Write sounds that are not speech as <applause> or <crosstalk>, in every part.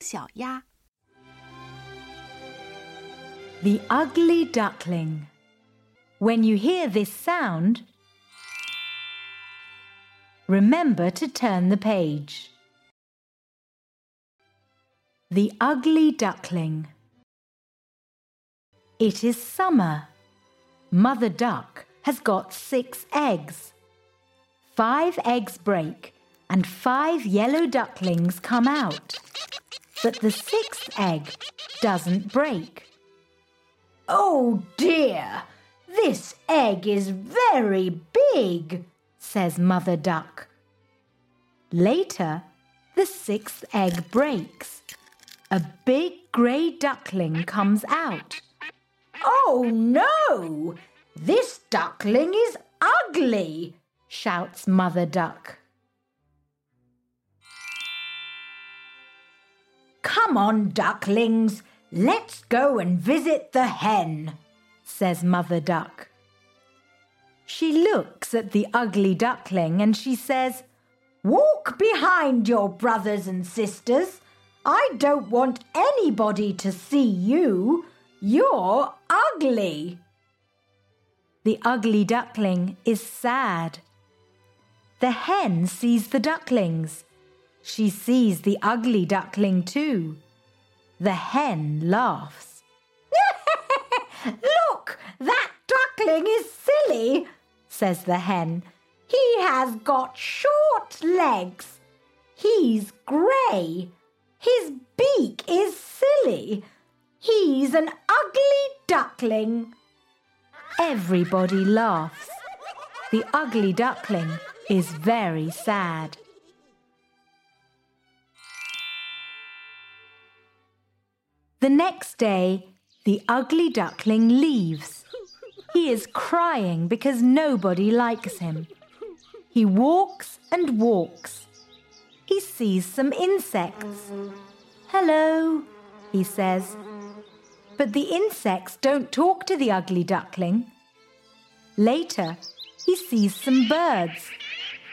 小鸭。The ugly duckling. When you hear this sound, remember to turn the page. The ugly duckling. It is summer. Mother duck has got six eggs. Five eggs break and five yellow ducklings come out. But the sixth egg doesn't break. Oh dear, this egg is very big, says Mother Duck. Later, the sixth egg breaks. A big grey duckling comes out. Oh no, this duckling is ugly, shouts Mother Duck. Come on, ducklings, let's go and visit the hen, says Mother Duck. She looks at the ugly duckling and she says, Walk behind your brothers and sisters. I don't want anybody to see you. You're ugly. The ugly duckling is sad. The hen sees the ducklings. She sees the ugly duckling too. The hen laughs. Look, that duckling is silly, says the hen. He has got short legs. He's grey. His beak is silly. He's an ugly duckling. Everybody laughs. The ugly duckling is very sad. The next day, the ugly duckling leaves. He is crying because nobody likes him. He walks and walks. He sees some insects. Hello, he says. But the insects don't talk to the ugly duckling. Later, he sees some birds.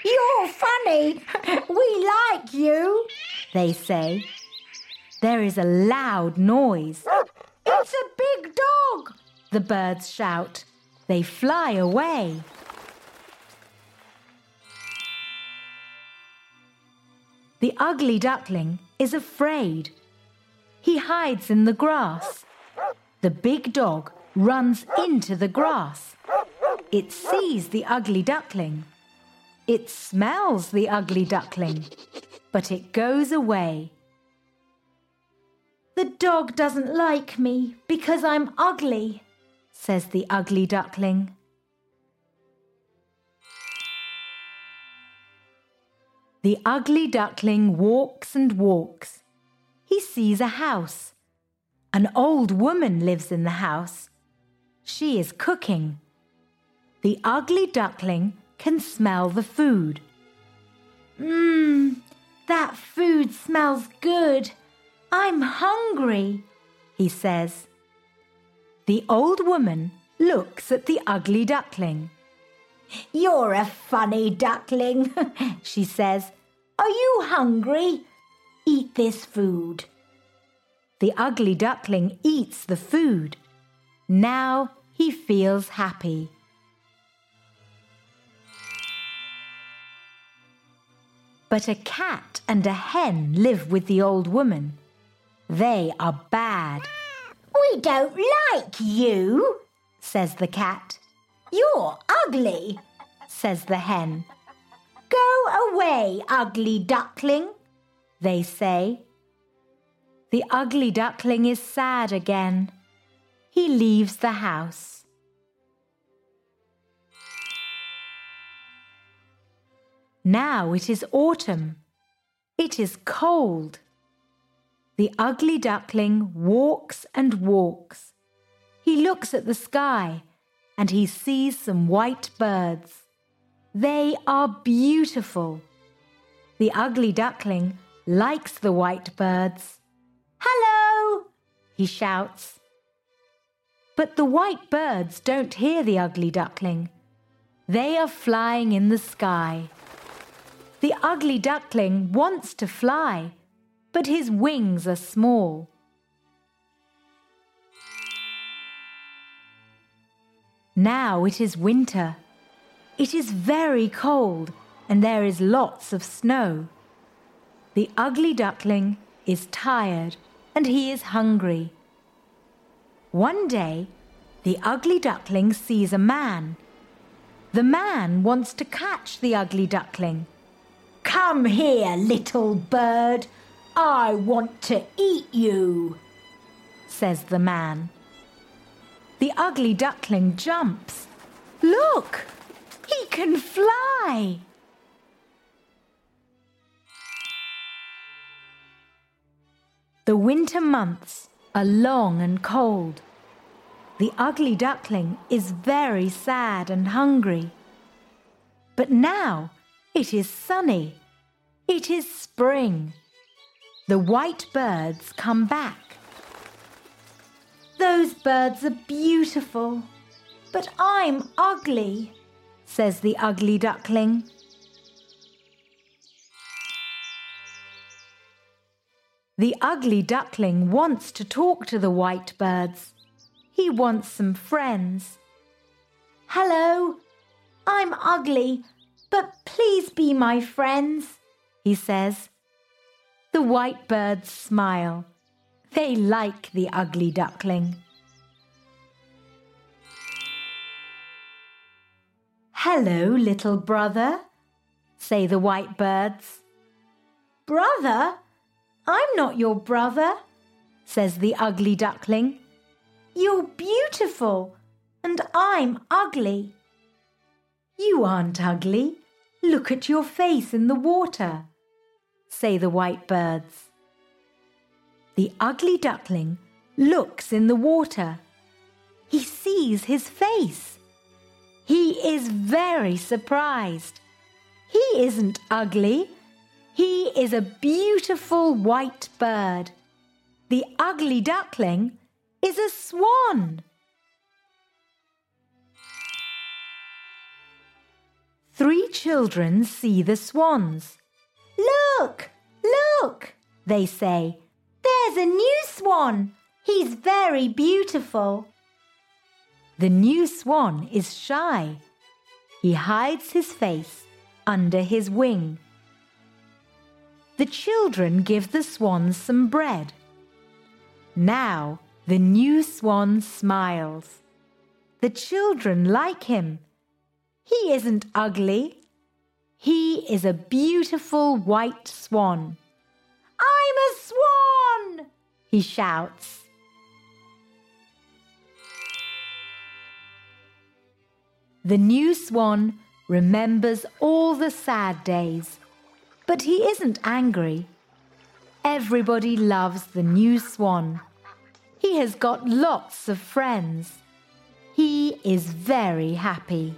You're funny. <laughs> We like you, they say. There is a loud noise. It's a big dog, the birds shout. They fly away. The ugly duckling is afraid. He hides in the grass. The big dog runs into the grass. It sees the ugly duckling. It smells the ugly duckling, but it goes away. The dog doesn't like me because I'm ugly, says the ugly duckling. The ugly duckling walks and walks. He sees a house. An old woman lives in the house. She is cooking. The ugly duckling can smell the food. Mmm, that food smells good. I'm hungry, he says. The old woman looks at the ugly duckling. You're a funny duckling, <laughs> she says. Are you hungry? Eat this food. The ugly duckling eats the food. Now he feels happy. But a cat and a hen live with the old woman. They are bad. We don't like you, says the cat. You're ugly, says the hen. Go away, ugly duckling, they say. The ugly duckling is sad again. He leaves the house. Now it is autumn. It is cold. The ugly duckling walks and walks. He looks at the sky and he sees some white birds. They are beautiful. The ugly duckling likes the white birds. Hello, he shouts. But the white birds don't hear the ugly duckling. They are flying in the sky. The ugly duckling wants to fly, but his wings are small. Now it is winter. It is very cold and there is lots of snow. The ugly duckling is tired and he is hungry. One day, the ugly duckling sees a man. The man wants to catch the ugly duckling. Come here, little bird. I want to eat you, says the man. The ugly duckling jumps. Look, he can fly. The winter months are long and cold. The ugly duckling is very sad and hungry. But now it is sunny. It is spring. The white birds come back. Those birds are beautiful, but I'm ugly, says the ugly duckling. The ugly duckling wants to talk to the white birds. He wants some friends. Hello, I'm ugly, but please be my friends, he says. White birds smile. They like the ugly duckling. Hello, little brother, say the white birds. Brother? I'm not your brother, says the ugly duckling. You're beautiful, and I'm ugly. You aren't ugly. Look at your face in the water, say the white birds. The ugly duckling looks in the water. He sees his face. He is very surprised. He isn't ugly. He is a beautiful white bird. The ugly duckling is a swan. Three children see the swans. Look, look, they say. There's a new swan. He's very beautiful. The new swan is shy. He hides his face under his wing. The children give the swans some bread. Now the new swan smiles. The children like him. He isn't ugly. He is a beautiful white swan. I'm a swan! he shouts. The new swan remembers all the sad days but he isn't angry. Everybody loves the new swan. He has got lots of friends. He is very happy.